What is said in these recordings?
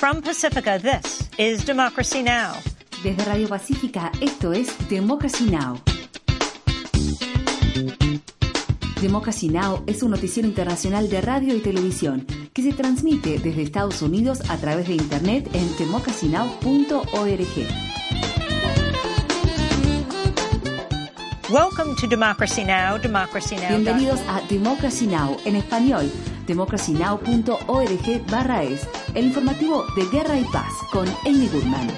From Pacifica, this is Democracy Now! Desde Radio Pacífica, esto es Democracy Now! Democracy Now! es un noticiero internacional de radio y televisión que se transmite desde Estados Unidos a través de Internet en democracynow.org. Welcome to Democracy Now! Democracy Now! Bienvenidos a Democracy Now! en español, democracynow.org barra es, el informativo de Guerra y Paz con Amy Goodman.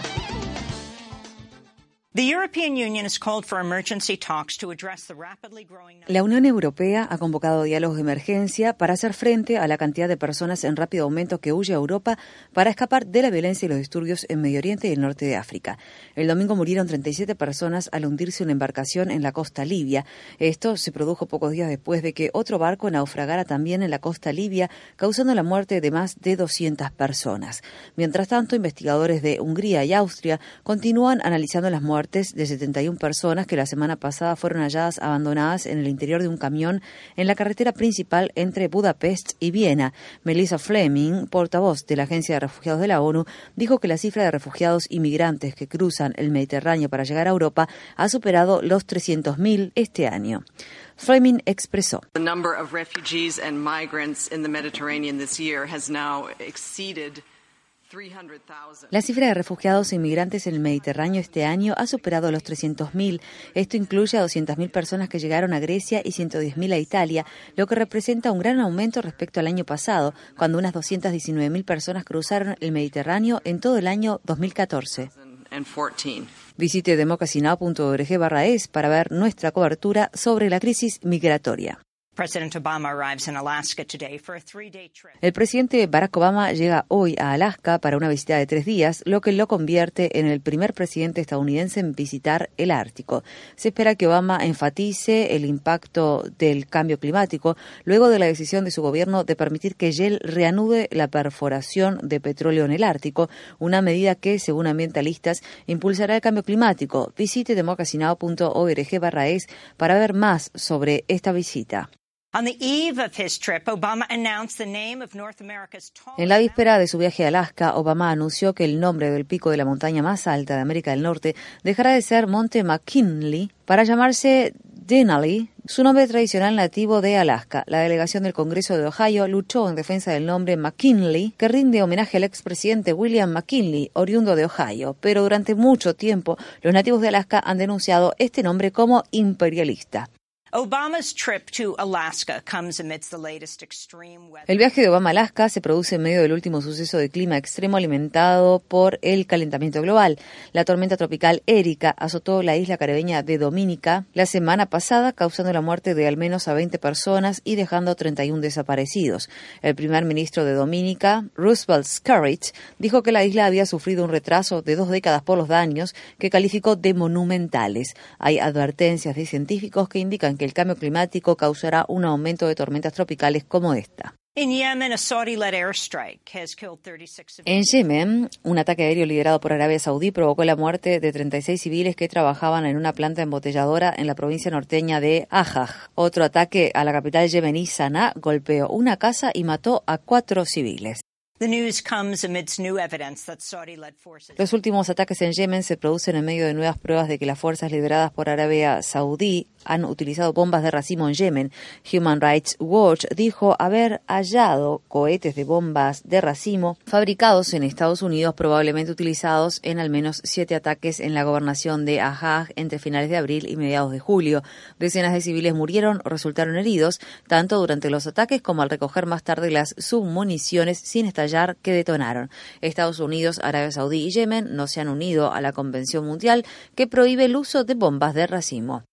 La Unión Europea ha convocado diálogos de emergencia para hacer frente a la cantidad de personas en rápido aumento que huye a Europa para escapar de la violencia y los disturbios en Medio Oriente y el norte de África. El domingo murieron 37 personas al hundirse una embarcación en la costa libia. Esto se produjo pocos días después de que otro barco naufragara también en la costa libia, causando la muerte de más de 200 personas. Mientras tanto, investigadores de Hungría y Austria continúan analizando las muertes de 71 personas que la semana pasada fueron halladas abandonadas en el interior de un camión en la carretera principal entre Budapest y Viena. Melissa Fleming, portavoz de la Agencia de Refugiados de la ONU, dijo que la cifra de refugiados inmigrantes que cruzan el Mediterráneo para llegar a Europa ha superado los 300.000 este año. Fleming expresó. The la cifra de refugiados e inmigrantes en el Mediterráneo este año ha superado los 300.000. Esto incluye a 200.000 personas que llegaron a Grecia y 110.000 a Italia, lo que representa un gran aumento respecto al año pasado, cuando unas 219.000 personas cruzaron el Mediterráneo en todo el año 2014. Visite democracynow.org barra es para ver nuestra cobertura sobre la crisis migratoria. El presidente Barack Obama llega hoy a Alaska para una visita de tres días, lo que lo convierte en el primer presidente estadounidense en visitar el Ártico. Se espera que Obama enfatice el impacto del cambio climático luego de la decisión de su gobierno de permitir que Shell reanude la perforación de petróleo en el Ártico, una medida que, según ambientalistas, impulsará el cambio climático. Visite democracynow.org barra es para ver más sobre esta visita. En la víspera de su viaje a Alaska, Obama anunció que el nombre del pico de la montaña más alta de América del Norte dejará de ser Monte McKinley para llamarse Denali, su nombre tradicional nativo de Alaska. La delegación del Congreso de Ohio luchó en defensa del nombre McKinley, que rinde homenaje al expresidente William McKinley, oriundo de Ohio, pero durante mucho tiempo los nativos de Alaska han denunciado este nombre como imperialista. El viaje de Obama a Alaska se produce en medio del último suceso de clima extremo alimentado por el calentamiento global. La tormenta tropical Erika azotó la isla caribeña de Dominica la semana pasada, causando la muerte de al menos a 20 personas y dejando 31 desaparecidos. El primer ministro de Dominica, Roosevelt Scarrett, dijo que la isla había sufrido un retraso de dos décadas por los daños que calificó de monumentales. Hay advertencias de científicos que indican que el cambio climático causará un aumento de tormentas tropicales como esta. En Yemen, un ataque aéreo liderado por Arabia Saudí provocó la muerte de 36 civiles que trabajaban en una planta embotelladora en la provincia norteña de Ajaj. Otro ataque a la capital yemení, Sanaa, golpeó una casa y mató a cuatro civiles. Los últimos ataques en Yemen se producen en medio de nuevas pruebas de que las fuerzas lideradas por Arabia Saudí han utilizado bombas de racimo en Yemen. Human Rights Watch dijo haber hallado cohetes de bombas de racimo fabricados en Estados Unidos, probablemente utilizados en al menos siete ataques en la gobernación de Ahaj entre finales de abril y mediados de julio. Decenas de civiles murieron o resultaron heridos, tanto durante los ataques como al recoger más tarde las submuniciones sin estallar que detonaron. Estados Unidos, Arabia Saudí y Yemen no se han unido a la Convención Mundial que prohíbe el uso de bombas de racimo.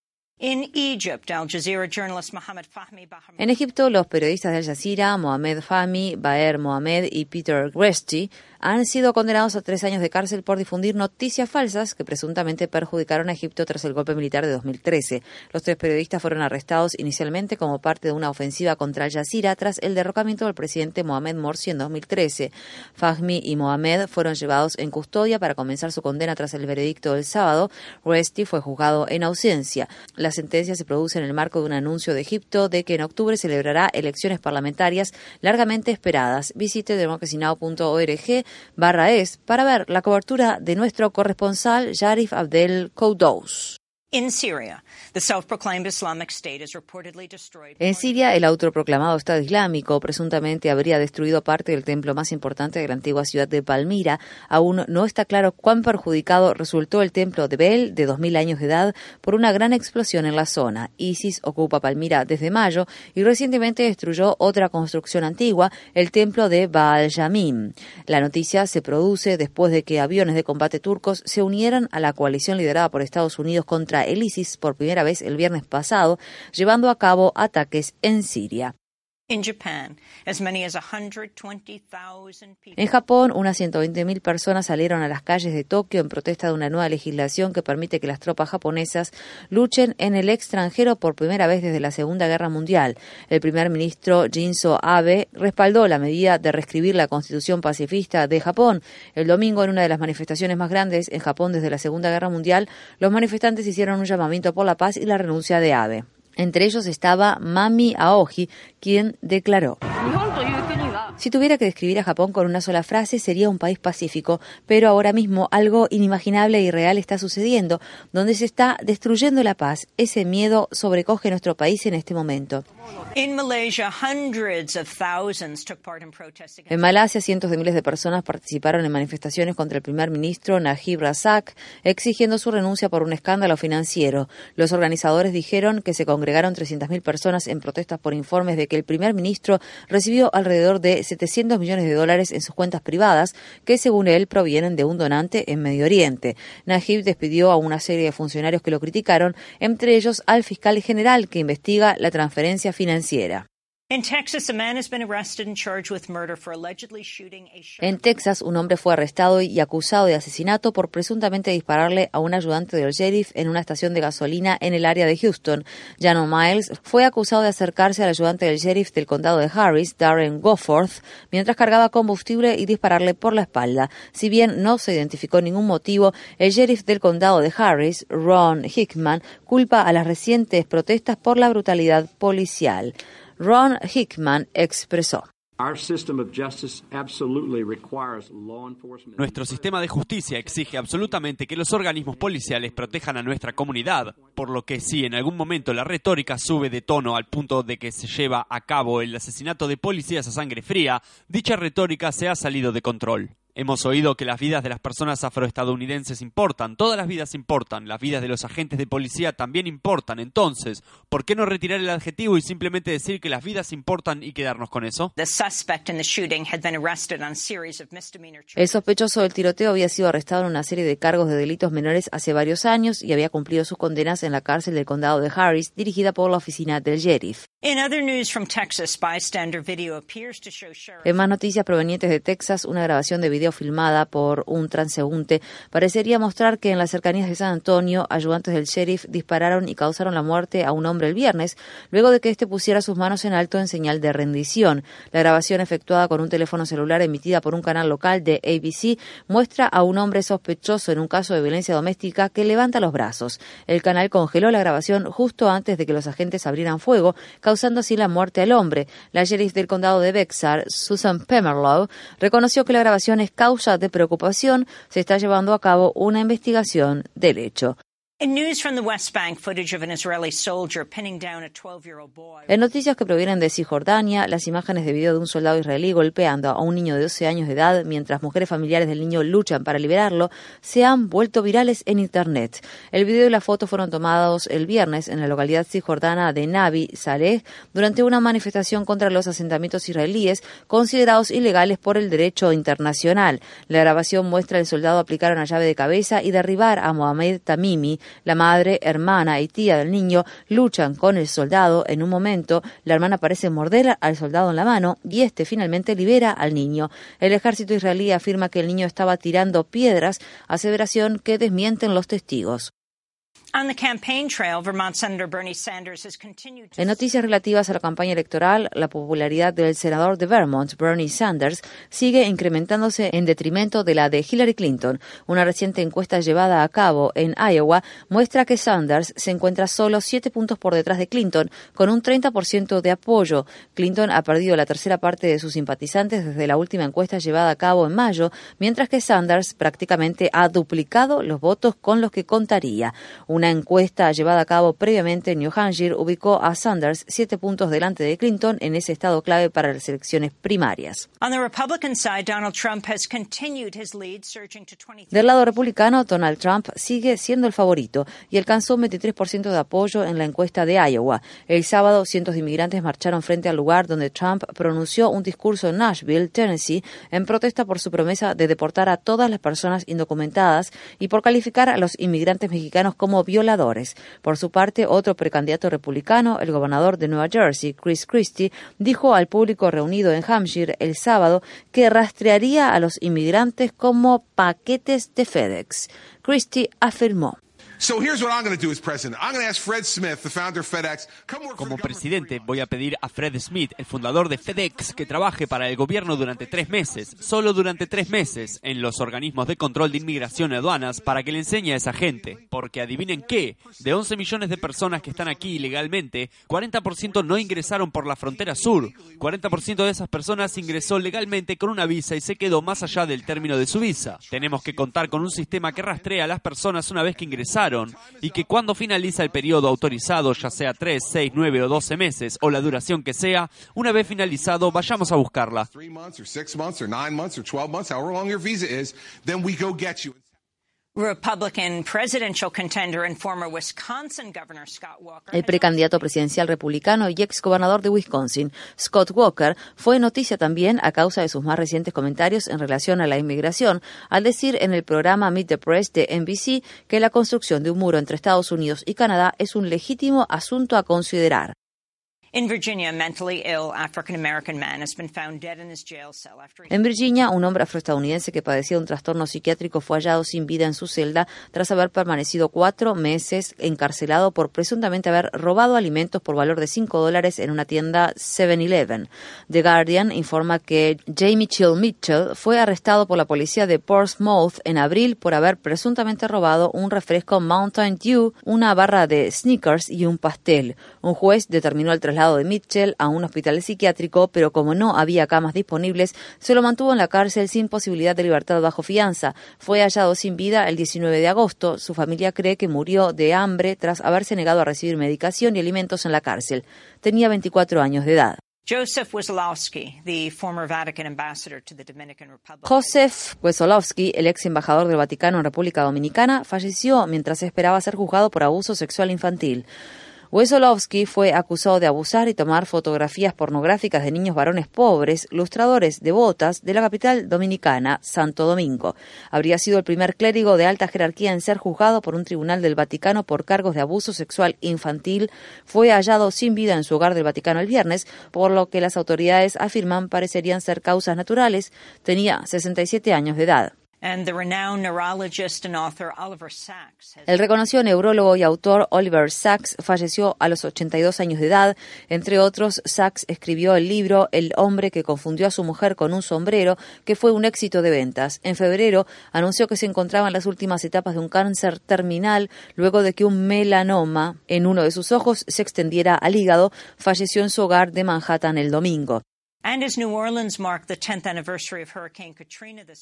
En Egipto, los periodistas de Al Jazeera, Mohamed Fahmy, Baer Mohamed y Peter Gresti, han sido condenados a tres años de cárcel por difundir noticias falsas que presuntamente perjudicaron a Egipto tras el golpe militar de 2013. Los tres periodistas fueron arrestados inicialmente como parte de una ofensiva contra Al Jazeera tras el derrocamiento del presidente Mohamed Morsi en 2013. Fahmy y Mohamed fueron llevados en custodia para comenzar su condena tras el veredicto del sábado. Resti fue juzgado en ausencia. La la sentencia se produce en el marco de un anuncio de Egipto de que en octubre celebrará elecciones parlamentarias largamente esperadas. Visite democracynow.org barra es para ver la cobertura de nuestro corresponsal Yarif Abdel Koudous. In Syria, the self-proclaimed Islamic State is reportedly destroyed. En Siria, el autoproclamado Estado Islámico presuntamente habría destruido parte del templo más importante de la antigua ciudad de Palmira. Aún no está claro cuán perjudicado resultó el templo de Bel, de 2.000 años de edad, por una gran explosión en la zona. ISIS ocupa Palmira desde mayo y recientemente destruyó otra construcción antigua, el templo de Baal Yamim. La noticia se produce después de que aviones de combate turcos se unieran a la coalición liderada por Estados Unidos contra el ISIS por primera vez el viernes pasado, llevando a cabo ataques en Siria. En Japón, unas 120.000 personas salieron a las calles de Tokio en protesta de una nueva legislación que permite que las tropas japonesas luchen en el extranjero por primera vez desde la Segunda Guerra Mundial. El primer ministro Shinzo Abe respaldó la medida de reescribir la constitución pacifista de Japón. El domingo, en una de las manifestaciones más grandes en Japón desde la Segunda Guerra Mundial, los manifestantes hicieron un llamamiento por la paz y la renuncia de Abe. Entre ellos estaba Mami Aoji, quien declaró. Si tuviera que describir a Japón con una sola frase, sería un país pacífico, pero ahora mismo algo inimaginable y real está sucediendo, donde se está destruyendo la paz. Ese miedo sobrecoge nuestro país en este momento. En Malasia, cientos de miles de personas participaron en manifestaciones contra el primer ministro Najib Razak, exigiendo su renuncia por un escándalo financiero. Los organizadores dijeron que se congregaron 300.000 personas en protestas por informes de que el primer ministro recibió alrededor de 700 millones de dólares en sus cuentas privadas, que según él provienen de un donante en Medio Oriente. Najib despidió a una serie de funcionarios que lo criticaron, entre ellos al fiscal general que investiga la transferencia financiera. En Texas, un hombre fue arrestado y acusado de asesinato por presuntamente dispararle a un ayudante del sheriff en una estación de gasolina en el área de Houston. Jano Miles fue acusado de acercarse al ayudante del sheriff del condado de Harris, Darren Goforth, mientras cargaba combustible y dispararle por la espalda. Si bien no se identificó ningún motivo, el sheriff del condado de Harris, Ron Hickman, culpa a las recientes protestas por la brutalidad policial. Ron Hickman expresó. Our system of justice absolutely requires law enforcement. Nuestro sistema de justicia exige absolutamente que los organismos policiales protejan a nuestra comunidad, por lo que si en algún momento la retórica sube de tono al punto de que se lleva a cabo el asesinato de policías a sangre fría, dicha retórica se ha salido de control. Hemos oído que las vidas de las personas afroestadounidenses importan, todas las vidas importan, las vidas de los agentes de policía también importan. Entonces, ¿por qué no retirar el adjetivo y simplemente decir que las vidas importan y quedarnos con eso? El sospechoso del tiroteo había sido arrestado en una serie de cargos de delitos menores hace varios años y había cumplido sus condenas en la cárcel del condado de Harris, dirigida por la oficina del sheriff En más noticias provenientes de Texas, una grabación de video filmada por un transeúnte parecería mostrar que en las cercanías de San Antonio, ayudantes del sheriff dispararon y causaron la muerte a un hombre el viernes, luego de que éste pusiera sus manos en alto en señal de rendición. La grabación efectuada con un teléfono celular emitida por un canal local de ABC muestra a un hombre sospechoso en un caso de violencia doméstica que levanta los brazos. El canal congeló la grabación justo antes de que los agentes abrieran fuego, causando así la muerte al hombre. La sheriff del condado de Bexar, Susan Pemerlow, reconoció que la grabación es causa de preocupación. Se está llevando a cabo una investigación del hecho. In news from the West Bank, footage of an Israeli soldier pinning down a 12-year-old boy. En noticias que provienen de Cisjordania, las imágenes de video de un soldado israelí golpeando a un niño de 12 años de edad mientras mujeres familiares del niño luchan para liberarlo se han vuelto virales en Internet. El video y la foto fueron tomados el viernes en la localidad cisjordana de Nabi Saleh durante una manifestación contra los asentamientos israelíes considerados ilegales por el derecho internacional. La grabación muestra al soldado aplicar una llave de cabeza y derribar a Mohamed Tamimi, la madre, hermana y tía del niño luchan con el soldado. En un momento, la hermana parece morder al soldado en la mano y este finalmente libera al niño. El ejército israelí afirma que el niño estaba tirando piedras, aseveración que desmienten los testigos. En noticias relativas a la campaña electoral, la popularidad del senador de Vermont, Bernie Sanders, sigue incrementándose en detrimento de la de Hillary Clinton. Una reciente encuesta llevada a cabo en Iowa muestra que Sanders se encuentra solo siete puntos por detrás de Clinton, con un 30% de apoyo. Clinton ha perdido la tercera parte de sus simpatizantes desde la última encuesta llevada a cabo en mayo, mientras que Sanders prácticamente ha duplicado los votos con los que contaría. Encuesta llevada a cabo previamente en New Hampshire ubicó a Sanders siete puntos delante de Clinton en ese estado clave para las elecciones primarias. Del lado republicano, Donald Trump sigue siendo el favorito y alcanzó un 23% de apoyo en la encuesta de Iowa. El sábado, cientos de inmigrantes marcharon frente al lugar donde Trump pronunció un discurso en Nashville, Tennessee, en protesta por su promesa de deportar a todas las personas indocumentadas y por calificar a los inmigrantes mexicanos como violadores. Por su parte, otro precandidato republicano, el gobernador de Nueva Jersey, Chris Christie, dijo al público reunido en Hampshire el sábado que rastrearía a los inmigrantes como paquetes de FedEx. Christie afirmó. Como presidente, voy a pedir a Fred Smith, el fundador de FedEx, que trabaje para el gobierno durante tres meses, solo durante tres meses, en los organismos de control de inmigración y aduanas para que le enseñe a esa gente. Porque adivinen qué, de 11 millones de personas que están aquí ilegalmente, 40% no ingresaron por la frontera sur. 40% de esas personas ingresó legalmente con una visa y se quedó más allá del término de su visa. Tenemos que contar con un sistema que rastrea a las personas una vez que ingresaron y que cuando finaliza el periodo autorizado, ya sea 3, 6, 9 o 12 meses o la duración que sea, una vez finalizado vayamos a buscarla. El precandidato presidencial republicano y ex gobernador de Wisconsin, Scott Walker, fue noticia también a causa de sus más recientes comentarios en relación a la inmigración, al decir en el programa Meet the Press de NBC que la construcción de un muro entre Estados Unidos y Canadá es un legítimo asunto a considerar. En Virginia, un hombre afroestadounidense que padecía un trastorno psiquiátrico fue hallado sin vida en su celda tras haber permanecido cuatro meses encarcelado por presuntamente haber robado alimentos por valor de cinco dólares en una tienda 7-Eleven. The Guardian informa que Jamie Chill Mitchell fue arrestado por la policía de Portsmouth en abril por haber presuntamente robado un refresco Mountain Dew, una barra de sneakers y un pastel. Un juez determinó el traslado de Mitchell a un hospital psiquiátrico, pero como no había camas disponibles, se lo mantuvo en la cárcel sin posibilidad de libertad bajo fianza. Fue hallado sin vida el 19 de agosto. Su familia cree que murió de hambre tras haberse negado a recibir medicación y alimentos en la cárcel. Tenía 24 años de edad. Joseph Wesolowski, el ex embajador del Vaticano en República Dominicana, falleció mientras esperaba ser juzgado por abuso sexual infantil. Wesolowski fue acusado de abusar y tomar fotografías pornográficas de niños varones pobres, lustradores de botas de la capital dominicana, Santo Domingo. Habría sido el primer clérigo de alta jerarquía en ser juzgado por un tribunal del Vaticano por cargos de abuso sexual infantil. Fue hallado sin vida en su hogar del Vaticano el viernes, por lo que las autoridades afirman parecerían ser causas naturales. Tenía 67 años de edad. El reconocido neurólogo y autor Oliver Sacks falleció a los 82 años de edad. Entre otros, Sacks escribió el libro El hombre que confundió a su mujer con un sombrero, que fue un éxito de ventas. En febrero anunció que se encontraba en las últimas etapas de un cáncer terminal luego de que un melanoma en uno de sus ojos se extendiera al hígado. Falleció en su hogar de Manhattan el domingo.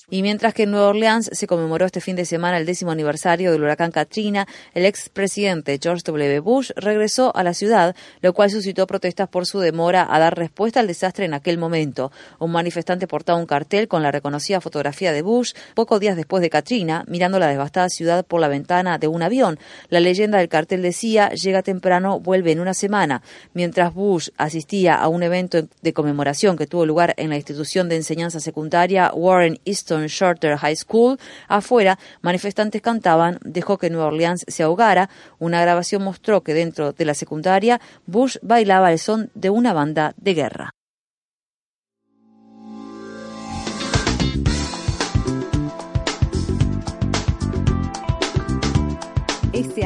Y mientras que en Nueva Orleans se conmemoró este fin de semana el décimo aniversario del huracán Katrina, el expresidente George W. Bush regresó a la ciudad, lo cual suscitó protestas por su demora a dar respuesta al desastre en aquel momento. Un manifestante portaba un cartel con la reconocida fotografía de Bush pocos días después de Katrina, mirando la devastada ciudad por la ventana de un avión. La leyenda del cartel decía, llega temprano, vuelve en una semana. Mientras Bush asistía a un evento de conmemoración que tuvo lugar en la institución de enseñanza secundaria Warren Easton Shorter High School. Afuera, manifestantes cantaban Dejó que Nueva Orleans se ahogara. Una grabación mostró que dentro de la secundaria, Bush bailaba el son de una banda de guerra. Este